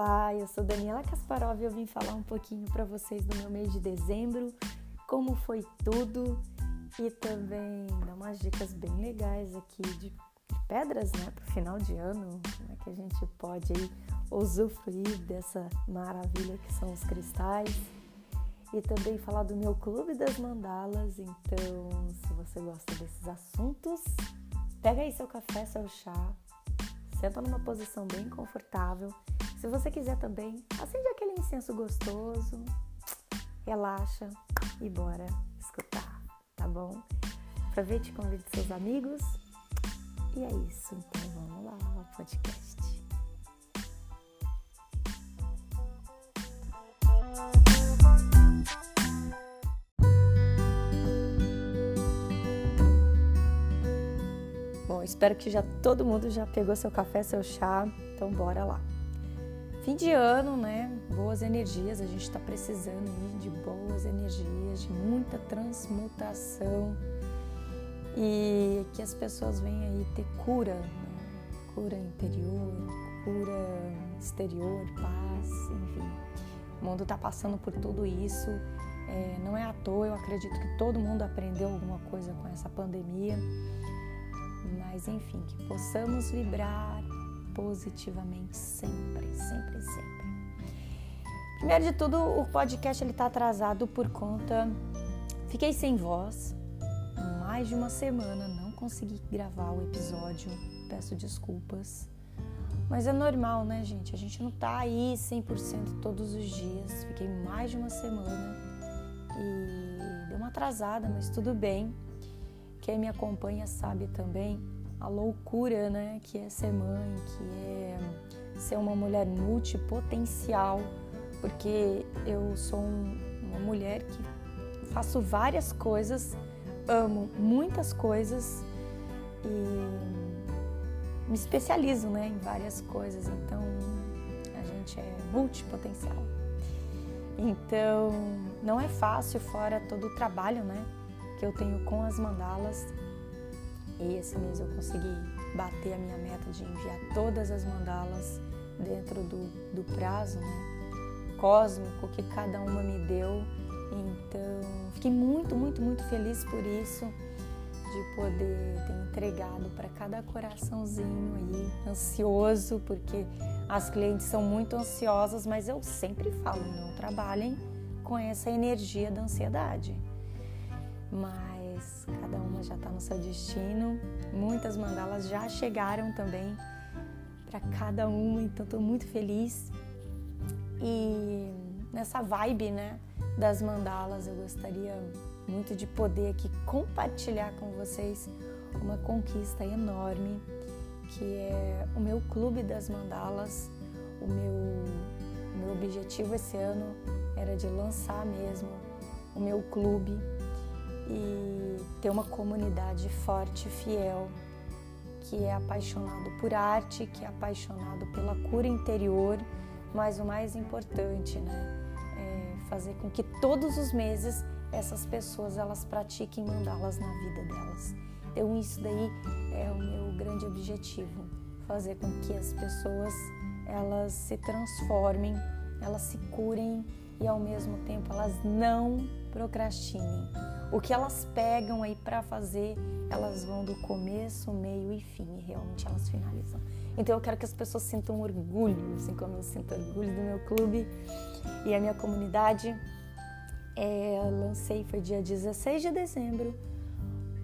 Olá, eu sou Daniela Kasparov e eu vim falar um pouquinho para vocês do meu mês de dezembro, como foi tudo e também dar umas dicas bem legais aqui de pedras, né, para o final de ano, como é que a gente pode aí usufruir dessa maravilha que são os cristais e também falar do meu clube das mandalas. Então, se você gosta desses assuntos, pega aí seu café, seu chá, senta numa posição bem confortável se você quiser também, acende aquele incenso gostoso, relaxa e bora escutar, tá bom? Aproveite e convide seus amigos. E é isso, então vamos lá ao podcast. Bom, espero que já todo mundo já pegou seu café, seu chá, então bora lá. Fim de ano, né? Boas energias, a gente está precisando aí de boas energias, de muita transmutação e que as pessoas venham aí ter cura, né? cura interior, cura exterior, paz, enfim. O mundo está passando por tudo isso. É, não é à toa, eu acredito que todo mundo aprendeu alguma coisa com essa pandemia. Mas enfim, que possamos vibrar positivamente sempre, sempre, sempre. Primeiro de tudo, o podcast ele está atrasado por conta. Fiquei sem voz mais de uma semana, não consegui gravar o episódio, peço desculpas. Mas é normal, né, gente? A gente não tá aí 100% todos os dias. Fiquei mais de uma semana e deu uma atrasada, mas tudo bem. Quem me acompanha sabe também a loucura, né, que é ser mãe, que é ser uma mulher multipotencial, porque eu sou um, uma mulher que faço várias coisas, amo muitas coisas e me especializo, né, em várias coisas. Então, a gente é multipotencial. Então, não é fácil fora todo o trabalho, né, que eu tenho com as mandalas esse mês eu consegui bater a minha meta de enviar todas as mandalas dentro do, do prazo né, cósmico que cada uma me deu. Então, fiquei muito, muito, muito feliz por isso, de poder ter entregado para cada coraçãozinho aí, ansioso, porque as clientes são muito ansiosas, mas eu sempre falo, não trabalhem com essa energia da ansiedade. Mas cada uma já está no seu destino. Muitas mandalas já chegaram também para cada uma, então estou muito feliz. E nessa vibe, né, das mandalas, eu gostaria muito de poder aqui compartilhar com vocês uma conquista enorme, que é o meu clube das mandalas. O meu, o meu objetivo esse ano era de lançar mesmo o meu clube e ter uma comunidade forte e fiel que é apaixonado por arte, que é apaixonado pela cura interior, mas o mais importante, né, é fazer com que todos os meses essas pessoas elas pratiquem mandá-las na vida delas. Então isso daí é o meu grande objetivo, fazer com que as pessoas elas se transformem, elas se curem e ao mesmo tempo elas não procrastinem. O que elas pegam aí para fazer, elas vão do começo, meio e fim, e realmente elas finalizam. Então eu quero que as pessoas sintam orgulho, assim como eu sinto orgulho do meu clube e a minha comunidade. É, lancei, foi dia 16 de dezembro,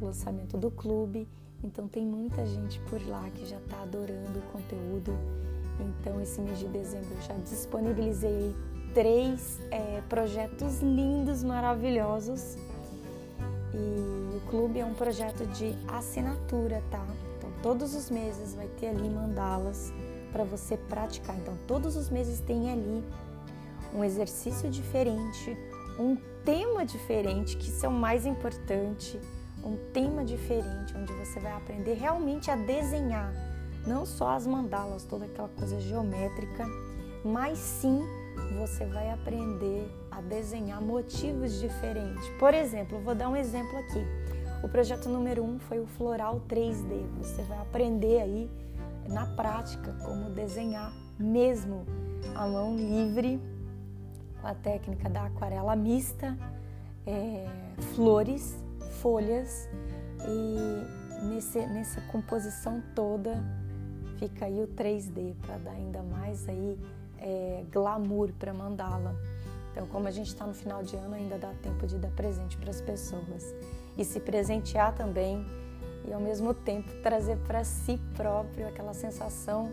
o lançamento do clube. Então tem muita gente por lá que já está adorando o conteúdo. Então esse mês de dezembro eu já disponibilizei três é, projetos lindos, maravilhosos. E o clube é um projeto de assinatura, tá? Então todos os meses vai ter ali mandalas para você praticar. Então todos os meses tem ali um exercício diferente, um tema diferente, que isso é o mais importante, um tema diferente onde você vai aprender realmente a desenhar, não só as mandalas, toda aquela coisa geométrica, mas sim você vai aprender a desenhar motivos diferentes. Por exemplo, vou dar um exemplo aqui. O projeto número um foi o floral 3D. Você vai aprender aí na prática como desenhar mesmo a mão livre com a técnica da aquarela mista, é, flores, folhas e nesse, nessa composição toda fica aí o 3D para dar ainda mais aí é, glamour para mandala. Então, como a gente está no final de ano, ainda dá tempo de dar presente para as pessoas e se presentear também e ao mesmo tempo trazer para si próprio aquela sensação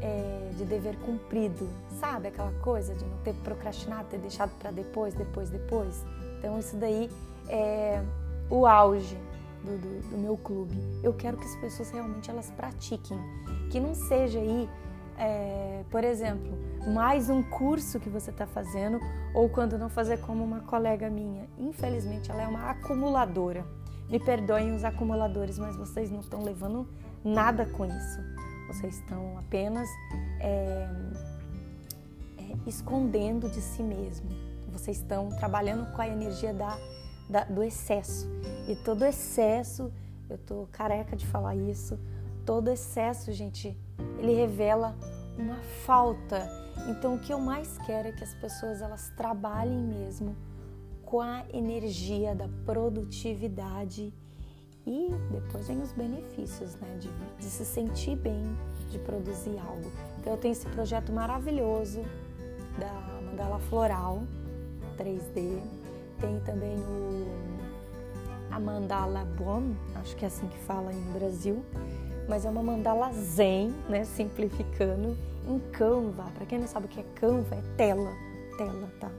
é, de dever cumprido, sabe? Aquela coisa de não ter procrastinado, ter deixado para depois, depois, depois. Então, isso daí é o auge do, do, do, meu clube. Eu quero que as pessoas realmente elas pratiquem, que não seja aí, é, por exemplo, mais um curso que você está fazendo ou quando não fazer como uma colega minha. Infelizmente, ela é uma acumuladora. Me perdoem os acumuladores, mas vocês não estão levando nada com isso. Vocês estão apenas é, é, escondendo de si mesmo. Vocês estão trabalhando com a energia da, da, do excesso. E todo excesso, eu tô careca de falar isso, todo excesso, gente, ele revela uma falta. Então, o que eu mais quero é que as pessoas elas trabalhem mesmo com a energia da produtividade e depois vem os benefícios, né, de, de se sentir bem, de produzir algo. Então, eu tenho esse projeto maravilhoso da mandala floral 3D. Tem também o a mandala Bon, acho que é assim que fala no Brasil, mas é uma mandala zen, né, simplificando, em Canva. Para quem não sabe o que é Canva, é tela, tela, tá?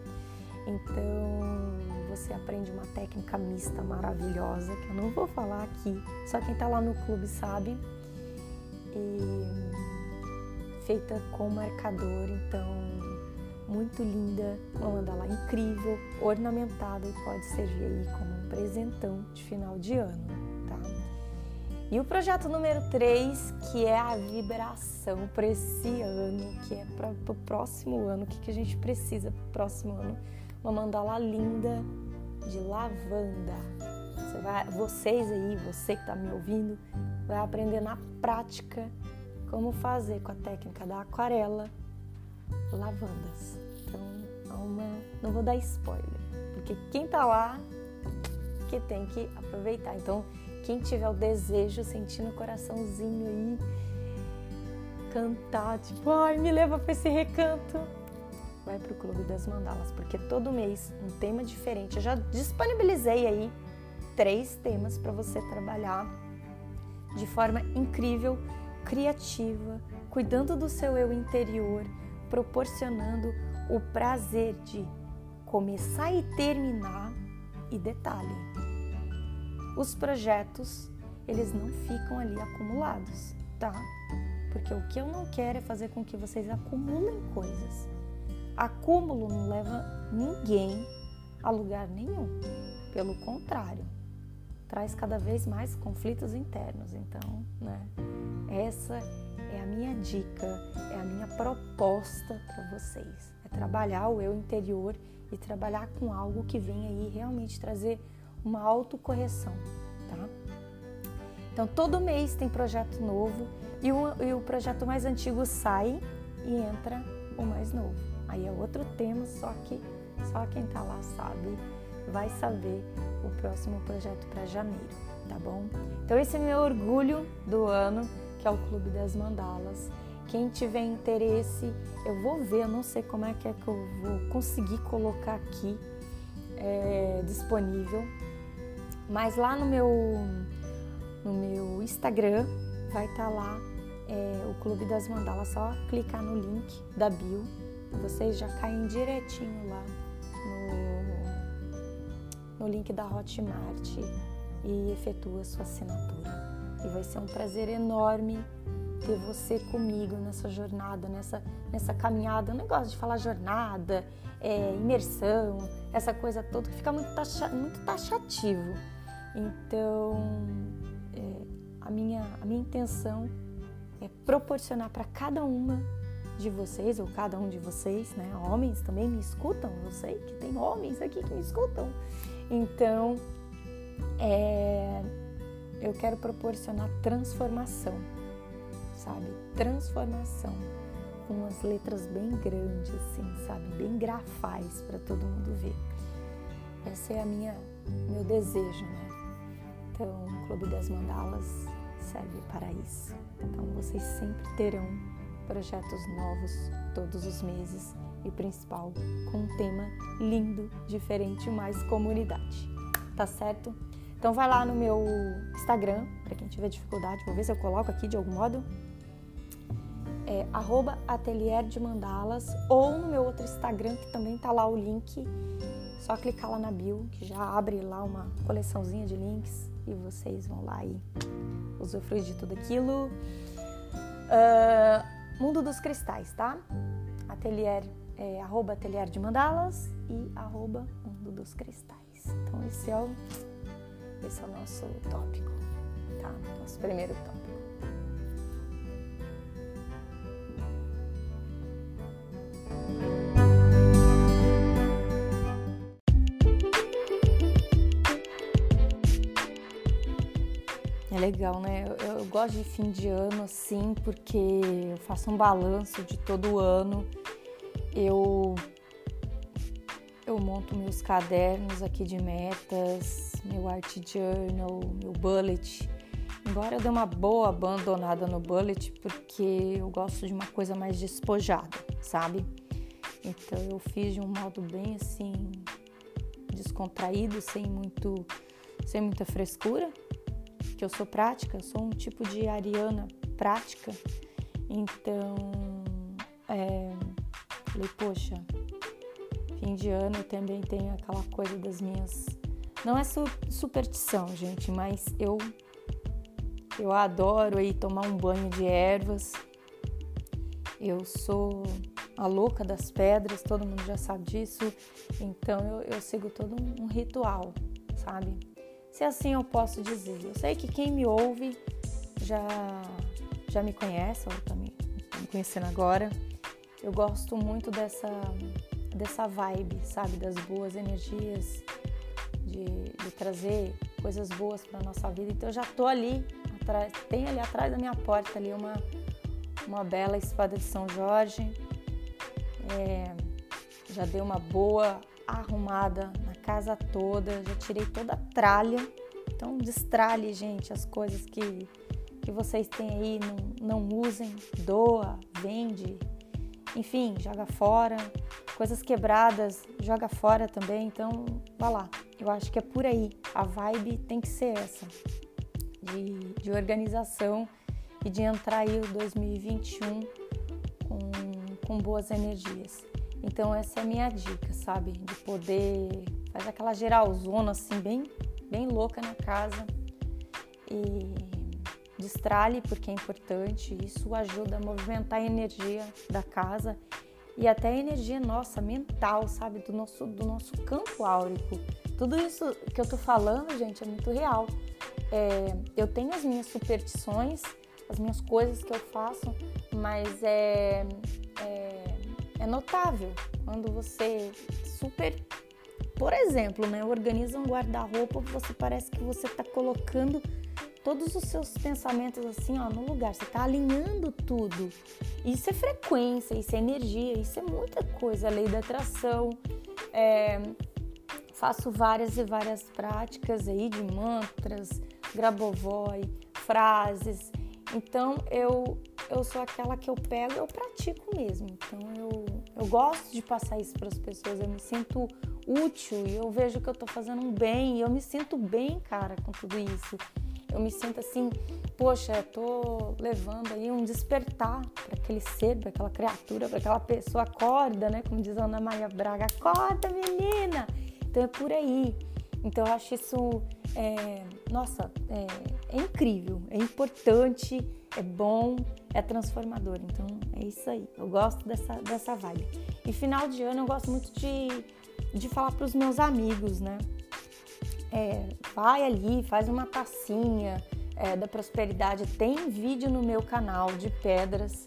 Então, você aprende uma técnica mista maravilhosa, que eu não vou falar aqui, só quem tá lá no clube sabe. E feita com marcador, então muito linda, uma mandala incrível, ornamentada e pode servir aí como um presentão de final de ano? E o projeto número 3, que é a vibração para esse ano, que é para o próximo ano, o que, que a gente precisa para o próximo ano? Uma mandala linda de lavanda. Você vai, vocês aí, você que está me ouvindo, vai aprender na prática como fazer com a técnica da aquarela lavandas. Então, uma, não vou dar spoiler, porque quem tá lá que tem que aproveitar. Então, quem tiver o desejo, sentindo o coraçãozinho aí, cantar, tipo, ai, me leva para esse recanto, vai pro Clube das Mandalas, porque todo mês um tema diferente. Eu já disponibilizei aí três temas para você trabalhar de forma incrível, criativa, cuidando do seu eu interior, proporcionando o prazer de começar e terminar. E detalhe, os projetos eles não ficam ali acumulados, tá? Porque o que eu não quero é fazer com que vocês acumulem coisas. Acúmulo não leva ninguém a lugar nenhum. Pelo contrário, traz cada vez mais conflitos internos. Então, né? Essa é a minha dica, é a minha proposta para vocês. É trabalhar o eu interior e trabalhar com algo que venha aí realmente trazer uma autocorreção, tá? Então, todo mês tem projeto novo e o, e o projeto mais antigo sai e entra o mais novo. Aí é outro tema, só que só quem tá lá sabe, vai saber o próximo projeto para janeiro, tá bom? Então, esse é meu orgulho do ano que é o Clube das Mandalas. Quem tiver interesse, eu vou ver, eu não sei como é que é que eu vou conseguir colocar aqui é, disponível, mas lá no meu no meu Instagram vai estar tá lá é, o Clube das Mandalas, só clicar no link da bio, vocês já caem direitinho lá no, no link da Hotmart e efetua sua assinatura. E vai ser um prazer enorme ter você comigo nessa jornada, nessa, nessa caminhada. Eu não gosto de falar jornada, é, imersão, essa coisa toda que fica muito, taxa, muito taxativo. Então, é, a, minha, a minha intenção é proporcionar para cada uma de vocês, ou cada um de vocês, né? Homens também me escutam, eu sei que tem homens aqui que me escutam. Então, é, eu quero proporcionar transformação, sabe? Transformação com umas letras bem grandes, assim, sabe? Bem grafais para todo mundo ver. Esse é a minha meu desejo, né? Então, o Clube das Mandalas serve para isso. Então, vocês sempre terão projetos novos todos os meses e principal com um tema lindo, diferente, mais comunidade. Tá certo? Então vai lá no meu Instagram, para quem tiver dificuldade, vou ver se eu coloco aqui de algum modo. É atelier de mandalas ou no meu outro Instagram que também tá lá o link. Só clicar lá na bio que já abre lá uma coleçãozinha de links e vocês vão lá e usufruir de tudo aquilo. Uh, Mundo dos Cristais, tá? Atelier, é, arroba Atelier de Mandalas e arroba Mundo dos Cristais. Então esse é o, esse é o nosso tópico, tá? Nosso primeiro tópico. Legal, né? Eu, eu, gosto de fim de ano assim, porque eu faço um balanço de todo o ano. Eu eu monto meus cadernos aqui de metas, meu art journal, meu bullet. Embora eu dê uma boa abandonada no bullet, porque eu gosto de uma coisa mais despojada, sabe? Então eu fiz de um modo bem assim descontraído, sem muito sem muita frescura eu sou prática, sou um tipo de ariana prática. Então, é, falei, poxa, fim de ano eu também tenho aquela coisa das minhas. Não é superstição, gente, mas eu eu adoro aí tomar um banho de ervas. Eu sou a louca das pedras, todo mundo já sabe disso. Então eu, eu sigo todo um ritual, sabe? Se assim eu posso dizer. Eu sei que quem me ouve já, já me conhece, ou está me, me conhecendo agora. Eu gosto muito dessa, dessa vibe, sabe? Das boas energias, de, de trazer coisas boas para nossa vida. Então eu já tô ali atrás, tem ali atrás da minha porta ali uma, uma bela espada de São Jorge. É, já dei uma boa arrumada casa toda, já tirei toda a tralha. Então destralhe, gente, as coisas que, que vocês têm aí, não, não usem, doa, vende, enfim, joga fora. Coisas quebradas, joga fora também. Então, vá lá. Eu acho que é por aí. A vibe tem que ser essa. De, de organização e de entrar aí o 2021 com, com boas energias. Então essa é a minha dica, sabe? De poder fazer aquela geralzona assim, bem, bem louca na casa e destralhe porque é importante. Isso ajuda a movimentar a energia da casa e até a energia nossa mental, sabe? Do nosso, do nosso campo áurico. Tudo isso que eu tô falando, gente, é muito real. É, eu tenho as minhas superstições, as minhas coisas que eu faço, mas é, é é notável quando você super, por exemplo, né, organiza um guarda-roupa, você parece que você está colocando todos os seus pensamentos assim, ó, no lugar. Você está alinhando tudo. Isso é frequência, isso é energia, isso é muita coisa. Lei da atração. É, faço várias e várias práticas aí de mantras, grabovoi, frases. Então eu eu sou aquela que eu pego, eu pratico mesmo. Então eu, eu gosto de passar isso para as pessoas, eu me sinto útil e eu vejo que eu estou fazendo um bem e eu me sinto bem, cara, com tudo isso. Eu me sinto assim, poxa, tô levando aí um despertar para aquele ser, para aquela criatura, para aquela pessoa. Acorda, né? Como diz a Ana Maria Braga, acorda, menina! Então é por aí. Então eu acho isso, é, nossa, é, é incrível, é importante, é bom é transformador. Então é isso aí. Eu gosto dessa, dessa vibe. E final de ano eu gosto muito de, de falar para os meus amigos, né? É, vai ali, faz uma tacinha é, da prosperidade. Tem vídeo no meu canal de pedras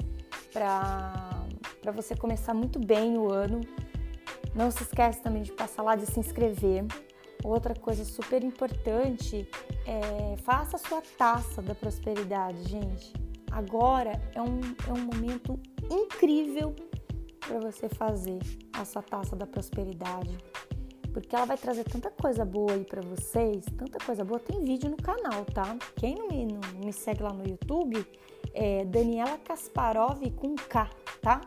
para você começar muito bem o ano. Não se esquece também de passar lá, de se inscrever. Outra coisa super importante é faça a sua taça da prosperidade, gente agora é um, é um momento incrível para você fazer essa taça da prosperidade, porque ela vai trazer tanta coisa boa aí para vocês, tanta coisa boa. Tem vídeo no canal, tá? Quem não me, não me segue lá no YouTube é Daniela Kasparov com K, tá?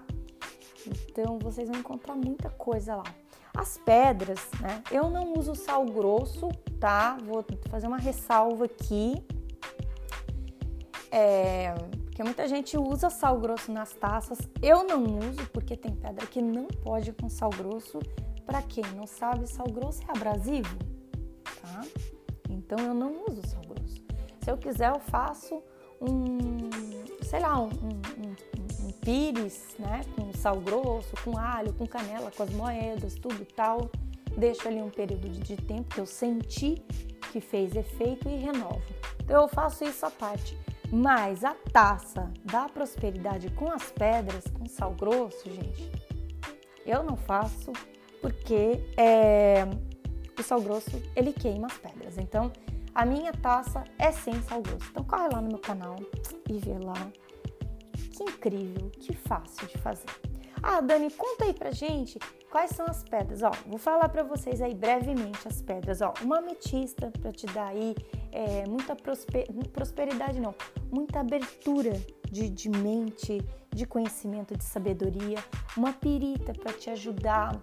Então vocês vão encontrar muita coisa lá. As pedras, né? Eu não uso sal grosso, tá? Vou fazer uma ressalva aqui. É, porque muita gente usa sal grosso nas taças. Eu não uso porque tem pedra que não pode com sal grosso. Para quem não sabe, sal grosso é abrasivo, tá? Então eu não uso sal grosso. Se eu quiser, eu faço um, sei lá, um, um, um, pires, né? Com sal grosso, com alho, com canela, com as moedas, tudo tal. Deixo ali um período de tempo que eu senti que fez efeito e renovo. Então eu faço isso à parte. Mas a taça da prosperidade com as pedras, com sal grosso, gente, eu não faço porque é, o sal grosso ele queima as pedras. Então a minha taça é sem sal grosso. Então corre lá no meu canal e vê lá. Que incrível, que fácil de fazer. Ah, Dani, conta aí pra gente quais são as pedras. Ó, vou falar para vocês aí brevemente as pedras. Ó, uma ametista para te dar aí é, muita prosper... prosperidade, não, muita abertura de, de mente, de conhecimento, de sabedoria. Uma pirita para te ajudar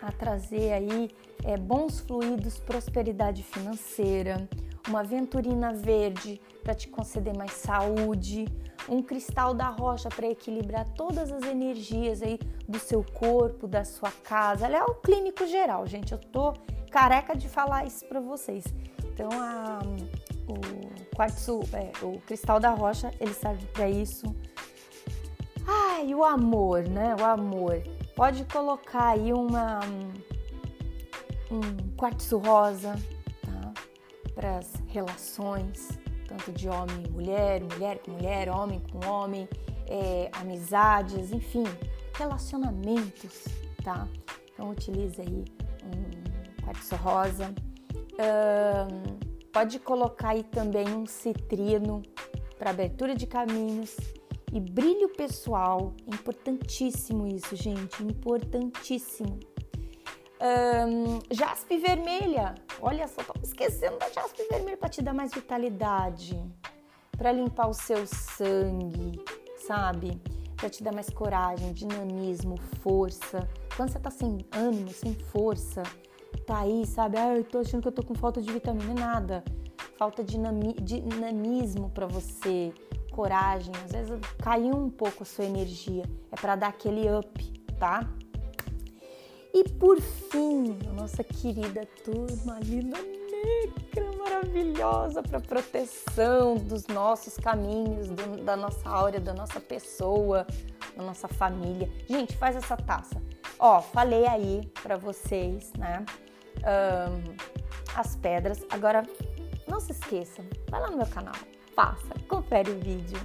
a trazer aí é, bons fluidos, prosperidade financeira, uma venturina verde para te conceder mais saúde, um cristal da rocha para equilibrar todas as energias aí do seu corpo, da sua casa. Ela é o clínico geral, gente. Eu tô careca de falar isso para vocês. Então, a, o quartzo, é, o cristal da rocha, ele serve para isso. Ai, o amor, né? O amor. Pode colocar aí uma um quartzo rosa, tá? Para as relações, tanto de homem e mulher, mulher com mulher, homem com homem, é, amizades, enfim, relacionamentos, tá? Então utilize aí um quartzo rosa. Um, pode colocar aí também um citrino para abertura de caminhos e brilho pessoal, importantíssimo isso, gente, importantíssimo. Um, jaspe vermelha, olha só, tô esquecendo da jaspe vermelha para te dar mais vitalidade, para limpar o seu sangue, sabe? Para te dar mais coragem, dinamismo, força. Quando você tá sem ânimo, sem força, tá aí, sabe? Ah, eu tô achando que eu tô com falta de vitamina, nada. Falta de dinamismo para você, coragem, às vezes caiu um pouco a sua energia, é para dar aquele up, tá? E por fim, a nossa querida turma linda negra, maravilhosa para proteção dos nossos caminhos, do, da nossa áurea, da nossa pessoa, da nossa família. Gente, faz essa taça. Ó, falei aí para vocês, né? Um, as pedras. Agora, não se esqueçam, vai lá no meu canal, faça, confere o vídeo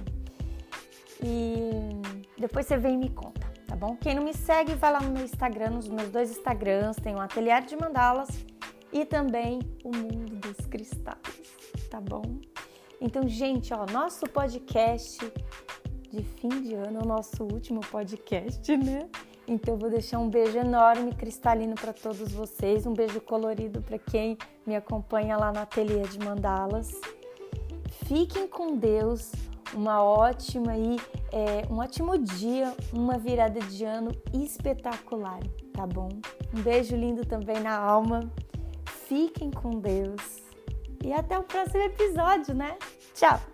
e depois você vem e me conta, bom? Quem não me segue, vai lá no meu Instagram, nos meus dois Instagrams, tem o Ateliê de Mandalas e também o Mundo dos Cristais, tá bom? Então, gente, ó, nosso podcast de fim de ano, o nosso último podcast, né? Então, vou deixar um beijo enorme, cristalino para todos vocês, um beijo colorido para quem me acompanha lá no Ateliê de Mandalas. Fiquem com Deus, uma ótima e é, um ótimo dia, uma virada de ano espetacular, tá bom? Um beijo lindo também na alma. Fiquem com Deus e até o próximo episódio, né? Tchau!